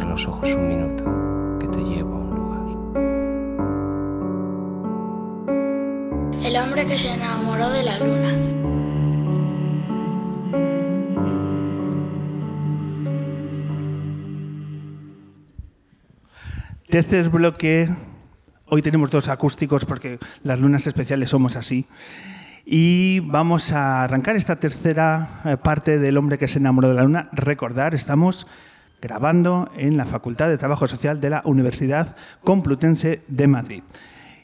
Cierra los ojos un minuto, que te llevo a un lugar. El hombre que se enamoró de la luna. Tercer bloque. Hoy tenemos dos acústicos porque las lunas especiales somos así. Y vamos a arrancar esta tercera eh, parte del hombre que se enamoró de la luna. Recordar, estamos grabando en la Facultad de Trabajo Social de la Universidad Complutense de Madrid.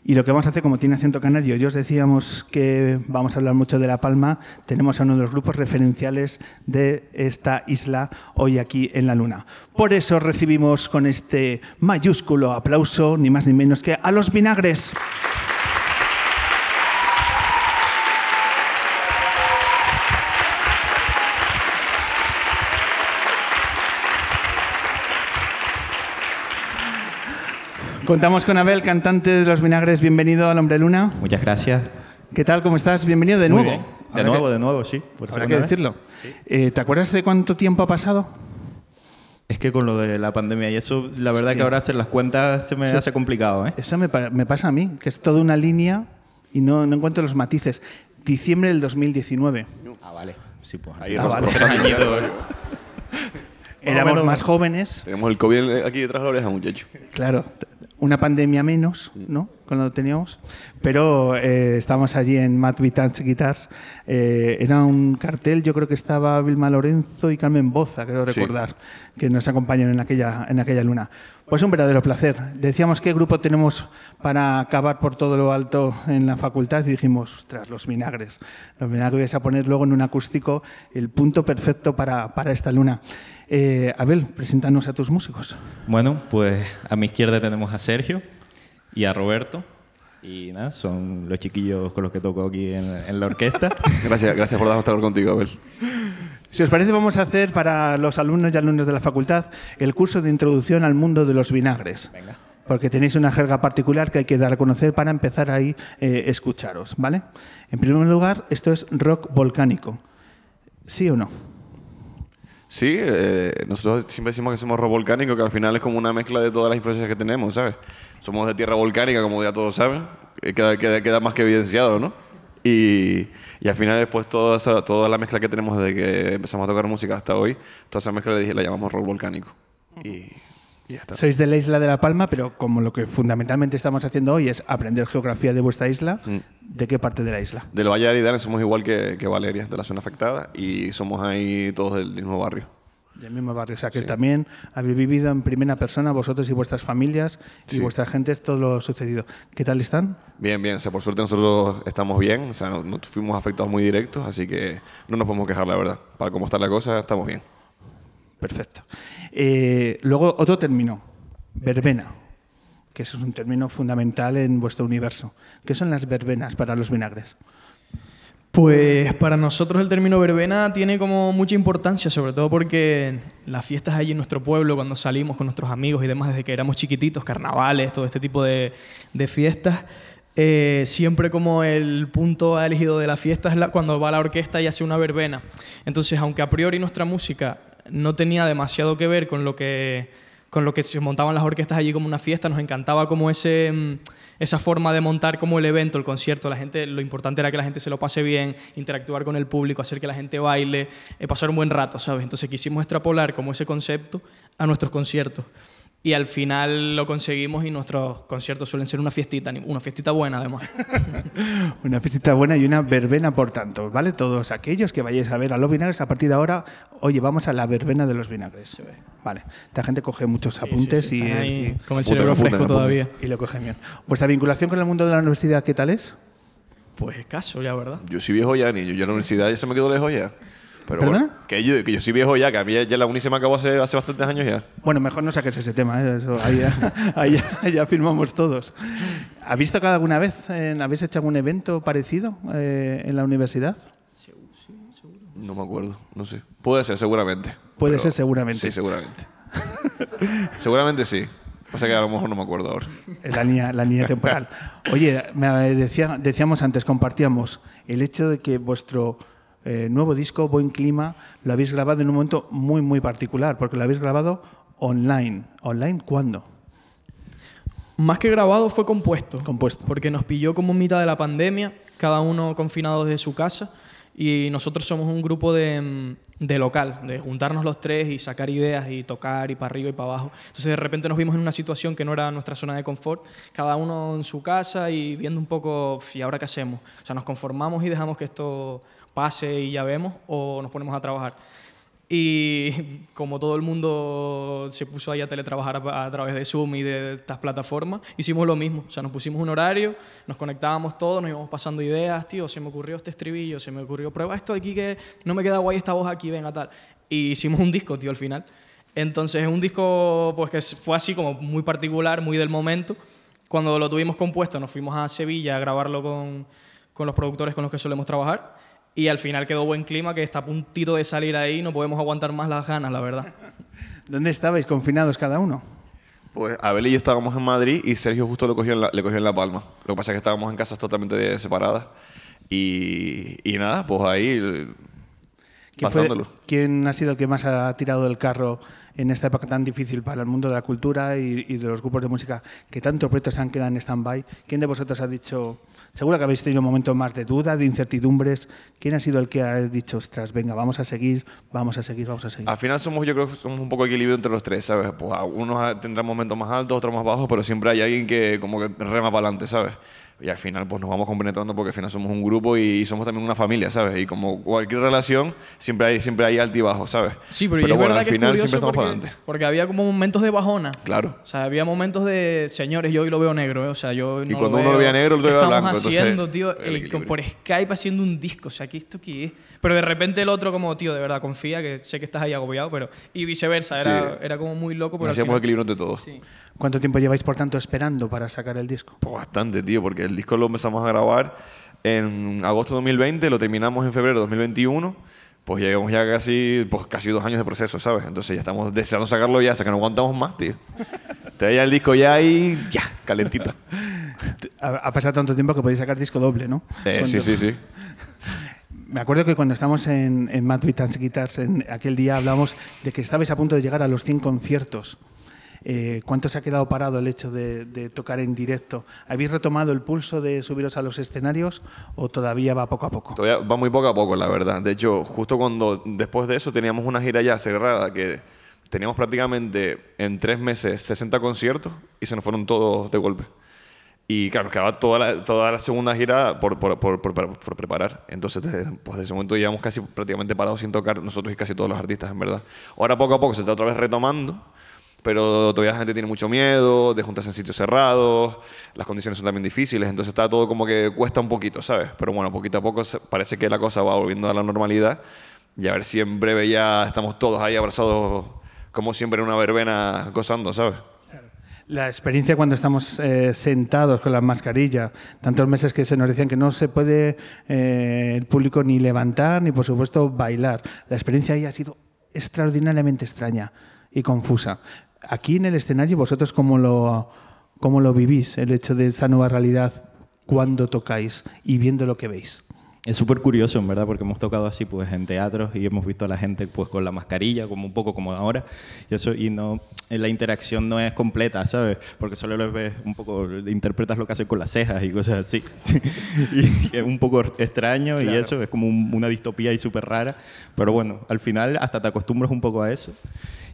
Y lo que vamos a hacer, como tiene acento canario, yo os decíamos que vamos a hablar mucho de La Palma, tenemos a uno de los grupos referenciales de esta isla hoy aquí en la Luna. Por eso recibimos con este mayúsculo aplauso, ni más ni menos que a los vinagres. Contamos con Abel, cantante de Los Vinagres. Bienvenido al Hombre Luna. Muchas gracias. ¿Qué tal? ¿Cómo estás? Bienvenido de nuevo. De nuevo, de nuevo, sí. Por habrá que decirlo. Eh, ¿Te acuerdas de cuánto tiempo ha pasado? Es que con lo de la pandemia y eso, la verdad que ahora hacer las cuentas se me hace complicado. ¿eh? Eso me, pasa a mí, que es toda una línea y no, no encuentro los matices. Diciembre del 2019. Ah, vale. Sí, pues. Ahí ah, vale. Éramos más jóvenes. Tenemos el COVID aquí detrás de la oreja, muchacho. Claro, una pandemia menos, ¿no? Cuando lo teníamos, pero eh, estábamos allí en Matt Vitans Guitars. Eh, era un cartel, yo creo que estaba Vilma Lorenzo y Carmen Boza, creo recordar, que nos acompañaron en aquella, en aquella luna. Pues un verdadero placer. Decíamos qué grupo tenemos para acabar por todo lo alto en la facultad y dijimos, ostras, los vinagres. Los vinagres a poner luego en un acústico el punto perfecto para, para esta luna. Eh, Abel, preséntanos a tus músicos. Bueno, pues a mi izquierda tenemos a Sergio y a Roberto. Y nada, son los chiquillos con los que toco aquí en, la orquesta. gracias, gracias por estar contigo, Abel. Si os parece, vamos a hacer para los alumnos y alumnos de la facultad el curso de introducción al mundo de los vinagres. Venga. Porque tenéis una jerga particular que hay que dar a conocer para empezar ahí eh, escucharos, ¿vale? En primer lugar, esto es rock volcánico. ¿Sí o no? Sí, eh, nosotros siempre decimos que somos rock volcánico, que al final es como una mezcla de todas las influencias que tenemos, ¿sabes? Somos de tierra volcánica, como ya todos saben, queda, queda, queda más que evidenciado, ¿no? Y, y, al final después toda, toda la mezcla que tenemos desde que empezamos a tocar música hasta hoy, toda esa mezcla la llamamos rock volcánico. Y, sois de la isla de La Palma, pero como lo que fundamentalmente estamos haciendo hoy es aprender geografía de vuestra isla, mm. ¿de qué parte de la isla? Del Valle de Aridane somos igual que, que, Valeria, de la zona afectada, y somos ahí todos del, mismo barrio. Del mismo barrio, o sea que también habéis vivido en primera persona vosotros y vuestras familias y vuestra gente todo lo sucedido. ¿Qué tal están? Bien, bien, o sea, por suerte nosotros estamos bien, o sea, no, fuimos afectados muy directos, así que no nos podemos quejar, la verdad. Para cómo está la cosa, estamos bien. Perfecto. Eh, luego, otro término, verbena, que es un término fundamental en vuestro universo. ¿Qué son las verbenas para los vinagres? Pues para nosotros el término verbena tiene como mucha importancia, sobre todo porque las fiestas allí en nuestro pueblo, cuando salimos con nuestros amigos y demás, desde que éramos chiquititos, carnavales, todo este tipo de, fiestas, eh, siempre como el punto elegido de la fiesta es cuando va la orquesta y hace una verbena. Entonces, aunque a priori nuestra música no tenía demasiado que ver con lo que, con lo que se montaban las orquestas allí como una fiesta, nos encantaba como ese, mm, esa forma de montar como el evento, el concierto, la gente, lo importante era que la gente se lo pase bien, interactuar con el público, hacer que la gente baile, eh, pasar un buen rato, ¿sabes? Entonces quisimos extrapolar como ese concepto a nuestros conciertos y al final lo conseguimos y nuestros conciertos suelen ser una fiestita, una fiestita buena además. una fiestita buena y una verbena por tanto, ¿vale? Todos aquellos que vayáis a ver a los vinagres, a partir de ahora, oye, vamos a la verbena de los vinagres. Vale, esta gente coge muchos apuntes y, y, Con el cerebro fresco todavía. Y lo cogen bien. ¿Vuestra vinculación con el mundo de la universidad qué tal es? Pues escaso ya, ¿verdad? Yo soy viejo ya, ni yo, yo en la universidad ya se me quedó lejos ya. Pero Bueno, que, yo, que yo soy viejo ya, que a mí ya la uni se me acabó hace, hace bastantes años ya. Bueno, mejor no saques ese tema, ¿eh? ahí, ya, firmamos todos. ¿Habéis tocado alguna vez, habéis hecho algún evento parecido eh, en la universidad? Sí, seguro. No me acuerdo, no sé. Puede ser, seguramente. Puede ser, seguramente. Sí, seguramente. seguramente sí. Pasa que a lo mejor no me acuerdo ahora. La línea, la línea temporal. Oye, me decía, decíamos antes, compartíamos el hecho de que vuestro eh, nuevo disco, Buen Clima, lo habéis grabado en un momento muy, muy particular, porque lo habéis grabado online. ¿Online cuándo? Más que grabado fue compuesto. Compuesto. Porque nos pilló como en mitad de la pandemia, cada uno confinado desde su casa. Y nosotros somos un grupo de, mm, de local, de juntarnos los tres y sacar ideas y tocar y para arriba y para abajo. Entonces de repente nos vimos en una situación que no era nuestra zona de confort, cada uno en su casa y viendo un poco, ¿y ahora qué hacemos? O sea, nos conformamos y dejamos que esto pase y ya vemos o nos ponemos a trabajar. Y como todo el mundo se puso ahí a teletrabajar a, a través de Zoom y de estas plataformas, hicimos lo mismo. O sea, nos pusimos un horario, nos conectábamos todos, nos íbamos pasando ideas, tío, se me ocurrió este estribillo, se me ocurrió, prueba esto aquí que no me queda guay esta voz aquí, venga, tal. Y hicimos un disco, tío, al final. Entonces es un disco pues que fue así como muy particular, muy del momento. Cuando lo tuvimos compuesto nos fuimos a Sevilla a grabarlo con, con los productores con los que solemos trabajar y al final quedó buen clima, que está a puntito de salir ahí, no podemos aguantar más las ganas, la verdad. ¿Dónde estabais confinados cada uno? Pues Abel y yo estábamos en Madrid y Sergio justo lo cogió en la- le cogió en La Palma. Lo que pasa es que estábamos en casas totalmente separadas. Y, y nada, pues ahí ¿Quién, fue- pasándolo. quién ha sido el que más ha tirado del carro en esta época tan difícil para el mundo de la cultura y, y de los grupos de música que tantos proyectos se han quedado en stand-by? ¿Quién de vosotros ha dicho, seguro que habéis tenido momentos más de duda, de incertidumbres? ¿Quién ha sido el que ha dicho, ostras, venga, vamos a seguir, vamos a seguir, vamos a seguir? Al final somos, yo creo que somos un poco equilibrio entre los tres, ¿sabes? Pues a- unos tendrán momentos más altos, otros más bajos, pero siempre hay alguien que como que rema para adelante, ¿sabes? Y al final pues nos vamos compenetrando porque al final somos un grupo y somos también una familia, ¿sabes? Y como cualquier relación, siempre hay, siempre hay altibajos, ¿sabes? Sí, pero, y es bueno, verdad al que es final curioso siempre estamos para porque, adelante. porque había como momentos de bajona. Claro. O sea, había momentos de, señores, yo hoy lo veo negro, ¿eh? o sea, yo no cuando lo uno lo veo. veía negro, lo ¿Qué veía blanco, entonces, haciendo, tío? el Eh, por Skype haciendo un disco, o sea, ¿qué esto qué es? Pero de repente el otro como, tío, de verdad, confía, que sé que estás ahí agobiado, pero... Y viceversa, era, Sí. era como muy loco, pero hacíamos equilibrio entre todos. Sí. ¿Cuánto tiempo lleváis, por tanto, esperando para sacar el disco? Pues bastante, tío, porque el disco lo empezamos a grabar en agosto de 2020, lo terminamos en febrero de 2021, pues llevamos ya casi, pues casi dos años de proceso, ¿sabes? Entonces ya estamos deseando sacarlo ya, hasta que no aguantamos más, tío. Te da ya el disco ya y ya, calentito. Ha, pasado tanto tiempo que podéis sacar disco doble, ¿no? Eh, sí, Cuando- sí, sí. Me acuerdo que cuando estábamos en, en Madrid Dance Guitars, en aquel día hablamos de que estabais a punto de llegar a los 100 conciertos. Eh, ¿Cuánto se ha quedado parado el hecho de, de tocar en directo? ¿Habéis retomado el pulso de subiros a los escenarios o todavía va poco a poco? Todavía va muy poco a poco, la verdad. De hecho, justo cuando después de eso teníamos una gira ya cerrada que teníamos prácticamente en tres meses 60 conciertos y se nos fueron todos de golpe. Y claro, nos quedaba toda la, toda la segunda gira por, por, por, por- preparar. Entonces, desde, pues, desde ese momento llevamos casi prácticamente parados sin tocar nosotros y casi todos los artistas, en verdad. Ahora poco a poco se está otra vez retomando, pero todavía la gente tiene mucho miedo de juntarse en sitios cerrados, las condiciones son también difíciles, entonces está todo como que cuesta un poquito, ¿sabes? Pero bueno, poquito a poco parece que la cosa va volviendo a la normalidad y a ver si en breve ya estamos todos ahí abrazados como siempre en una verbena gozando, ¿sabes? La experiencia cuando estamos eh, sentados con la mascarilla, tantos meses que se nos decían que no se puede eh, el público ni levantar ni por supuesto bailar. La experiencia ahí ha sido extraordinariamente extraña y confusa. Aquí en el escenario, ¿vosotros cómo lo, cómo lo vivís, el hecho de esta nueva realidad cuando tocáis y viendo lo que veis? Es súper curioso, en verdad, porque hemos tocado así pues en teatros y hemos visto a la gente pues con la mascarilla, como un poco como ahora, y eso y no eh, la interacción no es completa, ¿sabes? Porque solo lo ves un poco interpretas lo que hacen con las cejas y cosas así. y es un poco extraño y eso es como un- una distopía y súper rara, pero bueno, al final hasta te acostumbras un poco a eso.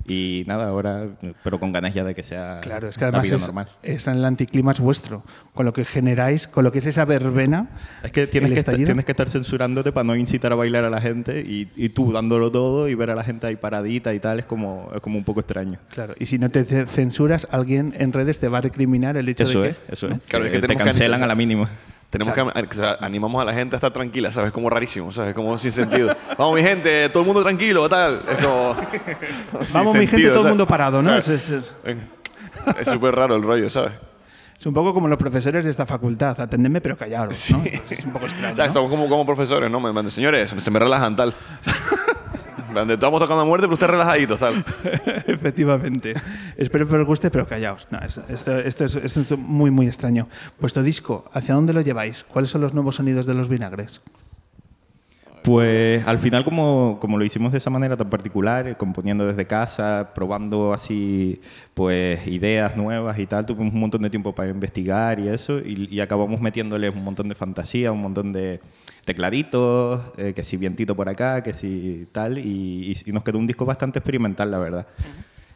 Y nada, ahora, pero con ganas ya de que sea Claro, es que la además vida es, normal. es el anticlimax vuestro, con lo que generáis, con lo que es esa verbena. Es que tienes que, estar, tienes que estar censurándote para no incitar a bailar a la gente y, y tú dándolo todo y ver a la gente ahí paradita y tal es como, es como un poco extraño. Claro, y si no te ce- censuras, alguien en redes te va a recriminar el hecho Eso de es, que... eso es. Claro, es que te que cancelan analizar. a la mínima. Tenemos que, o sea, animamos a la gente a estar tranquila, ¿sabes? Como rarísimo, ¿sabes? Como sin sentido. Vamos, mi gente, todo el mundo tranquilo, tal. Es como. Vamos, mi gente, sentido, todo el mundo parado, ¿no? Es, súper raro el rollo, ¿sabes? es un poco como los profesores de esta facultad. Atendedme, pero callaros, ¿no? Entonces es un poco extraño, O sea, ¿no? somos como, como profesores, ¿no? Me mandan, señores, se me relajan, tal. En plan de, Estamos tocando a muerte, pero ustedes relajaditos, tal. Efectivamente. Espero que os guste, pero callaos. No, es- esto, esto es, esto es muy, muy extraño. Vuestro disco, ¿hacia dónde lo lleváis? ¿Cuáles son los nuevos sonidos de los vinagres? Pues al final, como, como lo hicimos de esa manera tan particular, eh, componiendo desde casa, probando así, pues ideas nuevas y tal, tuvimos un montón de tiempo para investigar y eso, y, y acabamos metiéndole un montón de fantasía, un montón de tecladitos, eh, que si vientito por acá, que si tal, y, y- y nos quedó un disco bastante experimental, la verdad.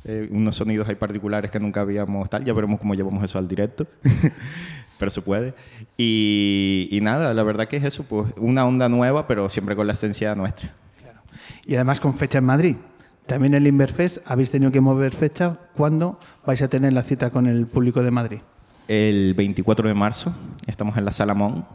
Eh, unos sonidos ahí particulares que nunca habíamos tal, ya veremos cómo llevamos eso al directo. pero se puede. Y, y nada, la verdad que es eso, pues una onda nueva, pero siempre con la esencia nuestra. Y además con fecha en Madrid. También el Inverfest, habéis tenido que mover fecha. ¿Cuándo vais a tener la cita con el público de Madrid? El 24 de marzo estamos en la Salamón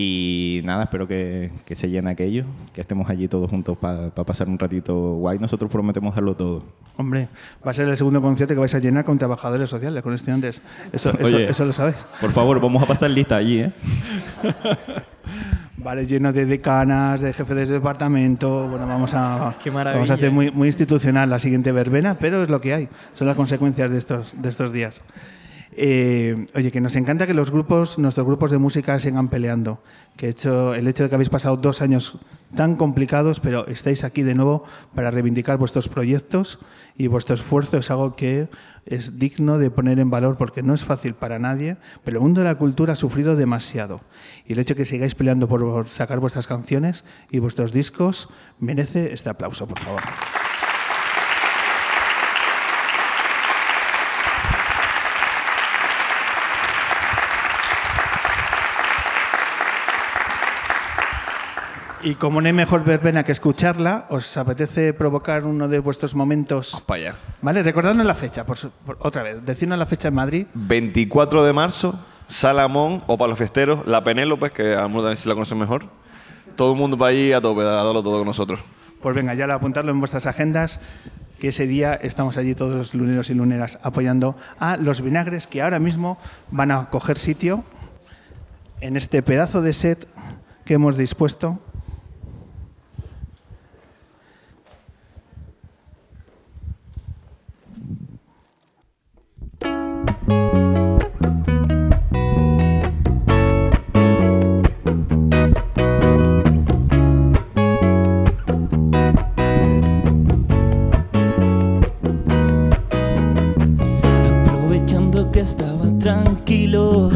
y nada, espero que, que se llene aquello, que estemos allí todos juntos para pasar un ratito guay. Nosotros prometemos darlo todo. Hombre, va a ser el segundo concierto que vais a llenar con trabajadores sociales, con estudiantes. Eso, eso, Oye. eso lo sabéis. Por favor, vamos a pasar lista allí, ¿eh? Vale, lleno de decanas, de jefes de departamento. Bueno, vamos a, Qué vamos a hacer muy, muy institucional la siguiente verbena, pero es lo que hay. Son las consecuencias de estos, de estos días. Eh, oye, que nos encanta que los grupos, nuestros grupos de música sigan peleando. Que hecho, el hecho de que habéis pasado dos años tan complicados, pero estáis aquí de nuevo para reivindicar vuestros proyectos y vuestro esfuerzo es algo que es digno de poner en valor porque no es fácil para nadie, pero el mundo de la cultura ha sufrido demasiado. Y el hecho de que sigáis peleando por sacar vuestras canciones y vuestros discos merece este aplauso, por favor. Y como no hay mejor verbena que escucharla, ¿os apetece provocar uno de vuestros momentos? Para allá. Vale, recordadnos la fecha, por, su- por- otra vez, decidnos la fecha en Madrid. 24 de marzo, Salamón o para los fiesteros, la Penélope, que a lo mejor también si la conocen mejor. Todo el mundo para allí a tope, a darlo todo con nosotros. Pues venga, ya lo apuntarlo en vuestras agendas, que ese día estamos allí todos los luneros y luneras apoyando a los vinagres que ahora mismo van a coger sitio en este pedazo de set que hemos dispuesto. Estaba tranquilo,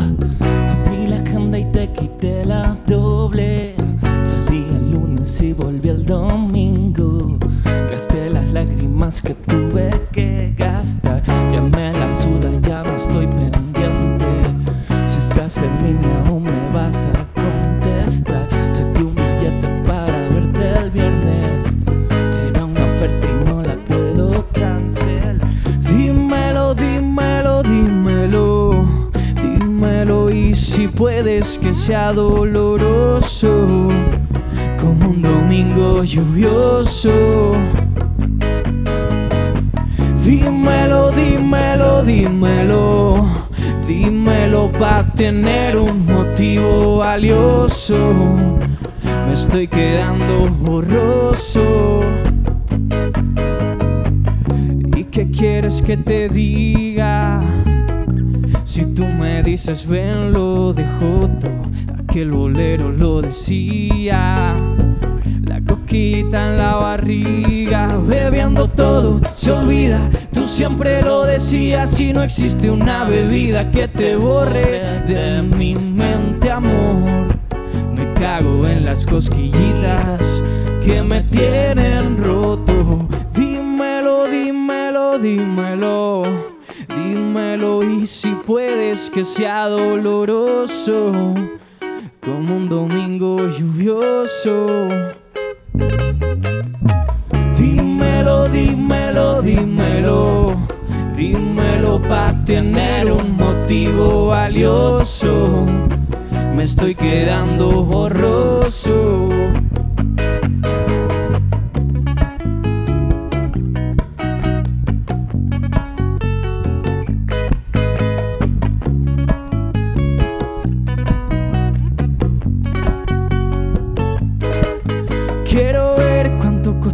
Dímelo, dímelo, dímelo. Dímelo para tener un motivo valioso. Me estoy quedando borroso. ¿Y qué quieres que te diga? Si tú me dices ven lo dejo todo, aquel bolero lo decía. La coquita en la barriga, bebiendo todo se olvida. Tú siempre lo decías y no existe una bebida que te borre de mi mente, amor. Me cago en las cosquillitas que me tienen roto. Dímelo, dímelo, dímelo. Dímelo y si puedes que sea doloroso. Como un domingo lluvioso. Dímelo, dímelo, dímelo. Dímelo para tener un motivo valioso. Me estoy quedando borroso.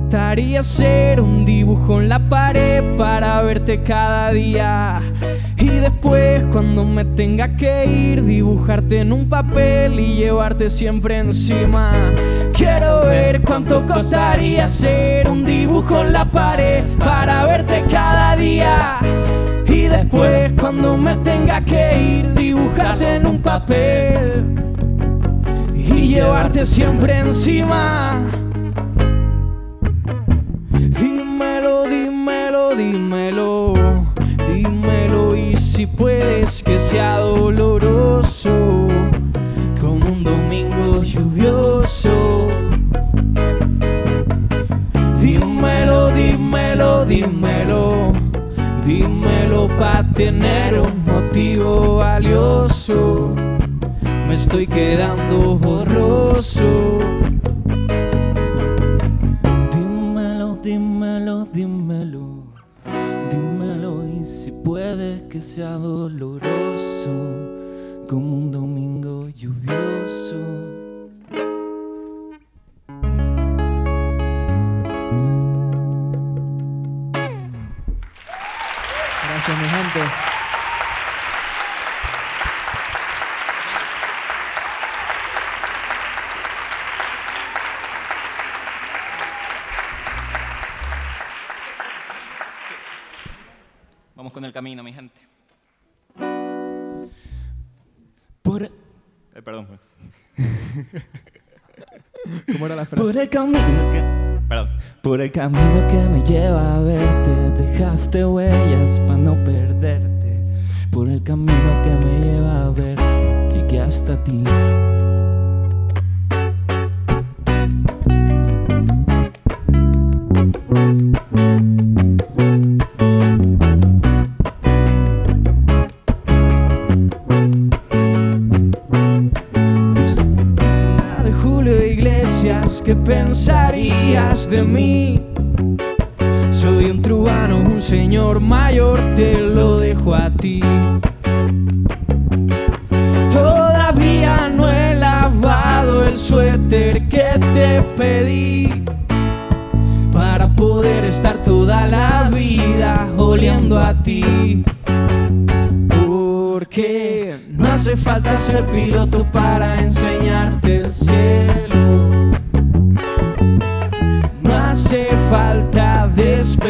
Costaría hacer un dibujo en la pared para verte cada día? Y después cuando me tenga que ir, dibujarte en un papel y llevarte siempre encima. Quiero ver cuánto costaría hacer un dibujo en la pared para verte cada día. Y después cuando me tenga que ir, dibujarte en un papel y llevarte siempre encima. Si puedes que sea doloroso como un domingo lluvioso. Dímelo, dímelo, dímelo, dímelo para tener un motivo valioso. Me estoy quedando borroso. Doloroso como un domingo lluvioso. Gracias, mi gente. Por el camino que me lleva a verte, dejaste huellas para no perderte. Por el camino que me lleva a verte, llegué hasta ti. ¿Qué pensarías de mí? Soy un truano, un señor mayor, te lo dejo a ti. Todavía no he lavado el suéter que te pedí para poder estar toda la vida oliendo a ti. Porque no hace falta ser piloto para enseñarte el cielo.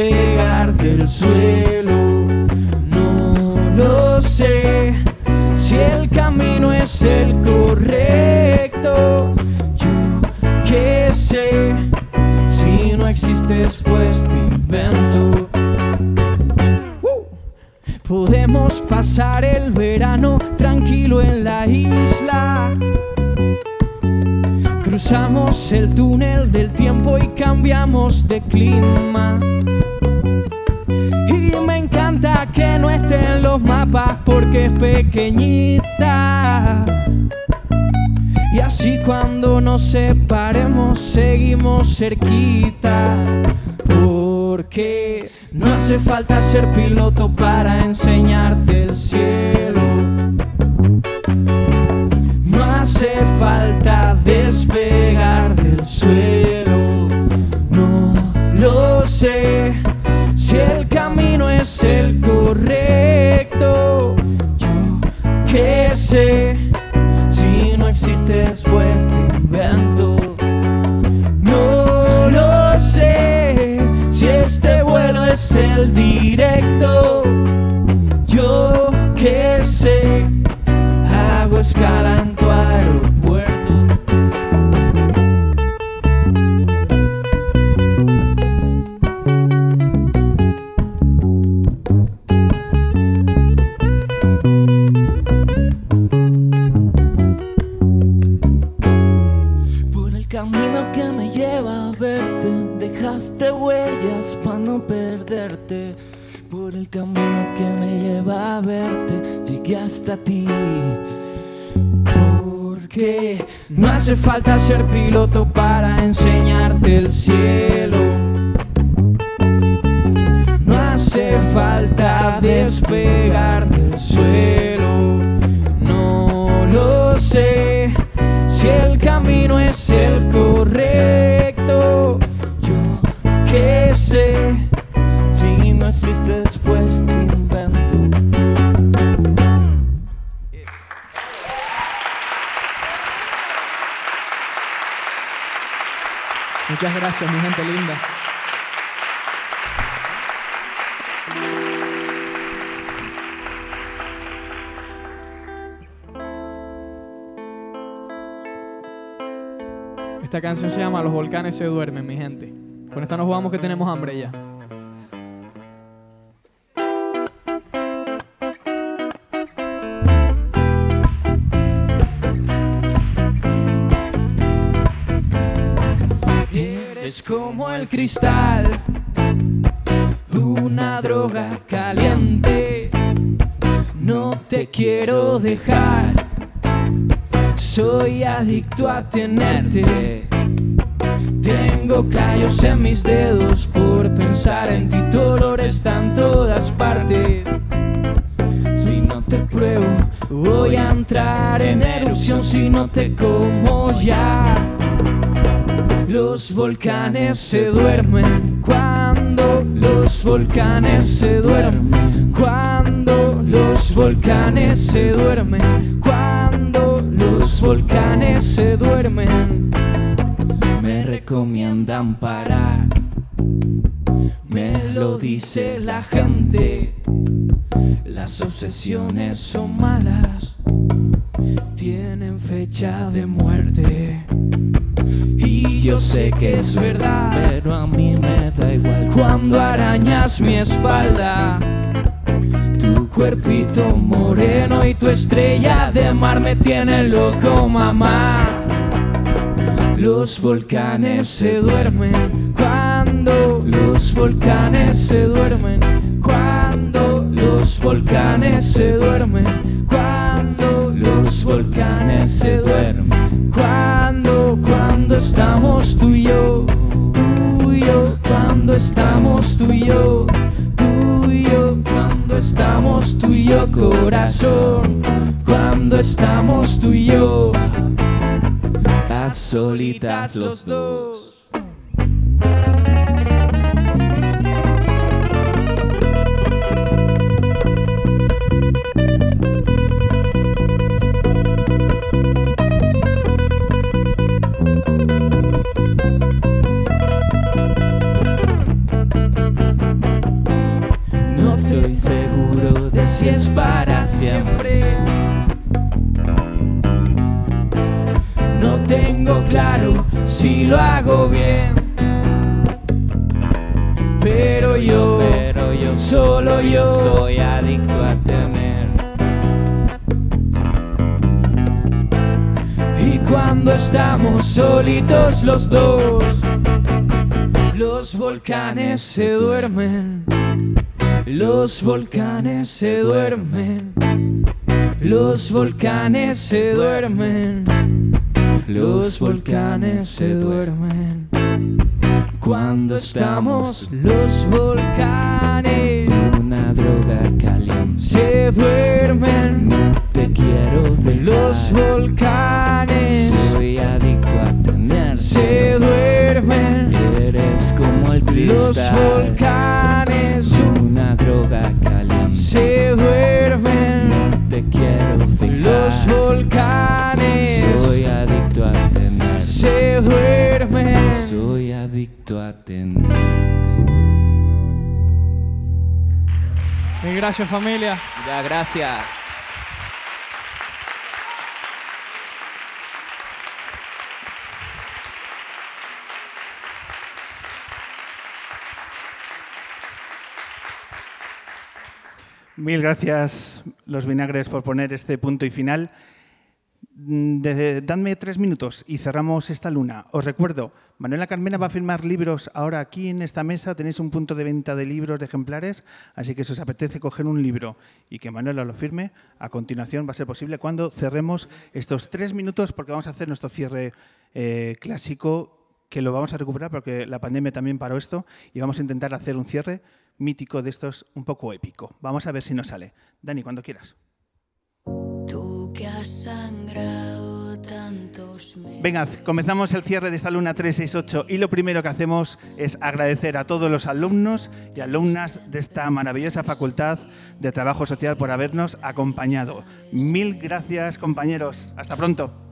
Despegar del suelo. No lo sé si el camino es el correcto. Yo qué sé si no existes pues te invento. Podemos pasar el verano tranquilo en la isla. Cruzamos el túnel del tiempo y cambiamos de clima. Los mapas porque es pequeñita. Y así cuando nos separemos seguimos cerquita. Porque no hace falta ser piloto para enseñarte el cielo. No hace falta despegar del suelo. No lo sé sé si no existes pues te invento. No lo sé si este vuelo es el directo. Yo qué sé, ser piloto para enseñarte el cielo. No hace falta despegar del suelo. Gracias, mi gente linda. Esta canción se llama Los volcanes se duermen, mi gente. Con esta nos jugamos que tenemos hambre ya. Como el cristal, una droga caliente. No te quiero dejar, soy adicto a tenerte. Tengo callos en mis dedos por pensar en ti, tu olor está en todas partes. Si no te pruebo, voy a entrar en erupción si no te como ya. Los volcanes se duermen cuando los volcanes se duermen. Cuando los volcanes se duermen. Cuando los volcanes se duermen. Me recomiendan parar. Me lo dice la gente. Las obsesiones son malas. Tienen fecha de muerte. Y yo sé que es verdad. Pero a mí me da igual Cuando arañas mi espalda, tu cuerpito moreno y tu estrella de mar me tienen loco, mamá. Los volcanes se duermen cuando los volcanes se duermen. Cuando los volcanes se duermen. Cuando los volcanes se duermen. Cuando, estamos tú y yo. Tú y yo, cuando estamos tú y yo. Tú y yo, cuando estamos tú y yo, corazón. Cuando estamos tú y yo. A solitas los dos. Solitos los dos, los volcanes se duermen. Los volcanes se duermen. Los volcanes se duermen. Los volcanes se duermen. Cuando estamos los volcanes Una droga caliente. se duermen. No te quiero dejar. Los volcanes Soy adicto. Se duermen. Eres como el Los cristal. volcanes Una droga caliente. se duermen. No te quiero dejar. Los volcanes Soy adicto a tenerte. se duermen. Soy adicto a tenerte. Gracias familia. Ya, gracias. Mil gracias, los vinagres, por poner este punto y final. Mm, de- dadme tres minutos y cerramos esta luna. Os recuerdo, Manuela Carmena va a firmar libros ahora aquí en esta mesa. Tenéis un punto de venta de libros de ejemplares, así que si os apetece coger un libro y que Manuela lo firme, a continuación va a ser posible cuando cerremos estos tres minutos porque vamos a hacer nuestro cierre eh, clásico que lo vamos a recuperar porque la pandemia también paró esto y vamos a intentar hacer un cierre mítico de estos un poco épico. Vamos a ver si nos sale. Dani, cuando quieras. Tú que has sangrado tantos meses. Venga, comenzamos el cierre de esta Luna 368 y lo primero que hacemos es agradecer a todos los alumnos y alumnas de esta maravillosa Facultad de Trabajo Social por habernos acompañado. Mil gracias compañeros. Hasta pronto.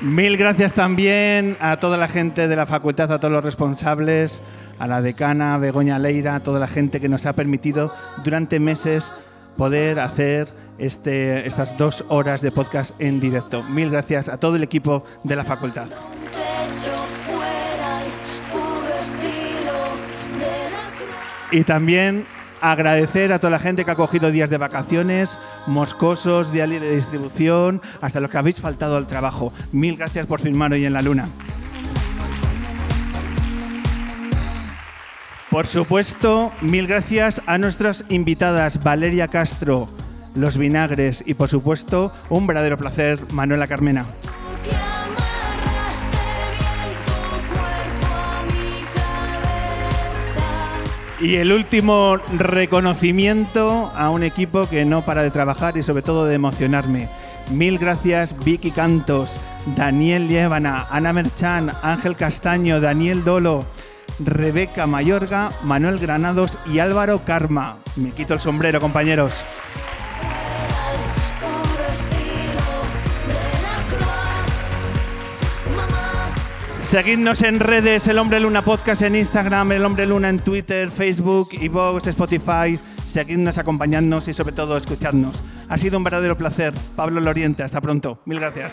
Mil gracias también a toda la gente de la facultad, a todos los responsables, a la decana Begoña Leira, a toda la gente que nos ha permitido durante meses poder hacer este, estas dos horas de podcast en directo. Mil gracias a todo el equipo de la facultad. Y también agradecer a toda la gente que ha cogido días de vacaciones, moscosos, libre de distribución, hasta los que habéis faltado al trabajo. Mil gracias por firmar hoy en la luna. Por supuesto, mil gracias a nuestras invitadas Valeria Castro, Los Vinagres y por supuesto, un verdadero placer, Manuela Carmena. Y el último reconocimiento a un equipo que no para de trabajar y sobre todo de emocionarme. Mil gracias Vicky Cantos, Daniel Liébana, Ana Merchan, Ángel Castaño, Daniel Dolo, Rebeca Mayorga, Manuel Granados y Álvaro Karma. Me quito el sombrero, compañeros. Seguidnos en redes, El Hombre Luna Podcast en Instagram, El Hombre Luna en Twitter, Facebook, Evox, Spotify. Seguidnos, acompañadnos y sobre todo escuchadnos. Ha sido un verdadero placer. Pablo Loriente, hasta pronto. Mil gracias.